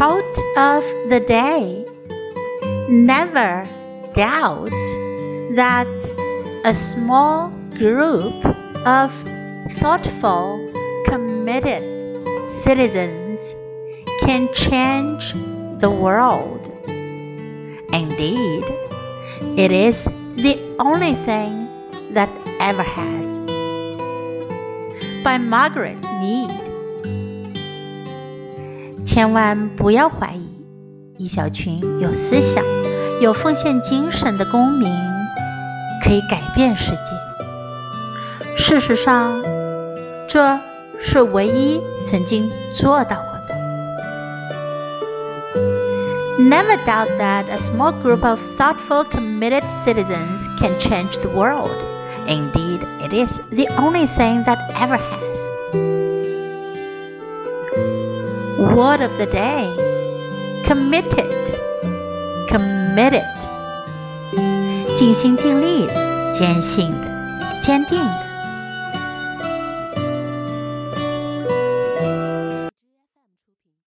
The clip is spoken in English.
Quote of the day Never doubt that a small group of thoughtful, committed citizens can change the world. Indeed, it is the only thing that ever has. By Margaret Mead. 千万不要怀疑，一小群有思想、有奉献精神的公民可以改变世界。事实上，这是唯一曾经做到过的。Never doubt that a small group of thoughtful, committed citizens can change the world. Indeed, it is the only thing that ever has. Word of the day committed, committed. 尽心尽力的，坚信的，坚定的。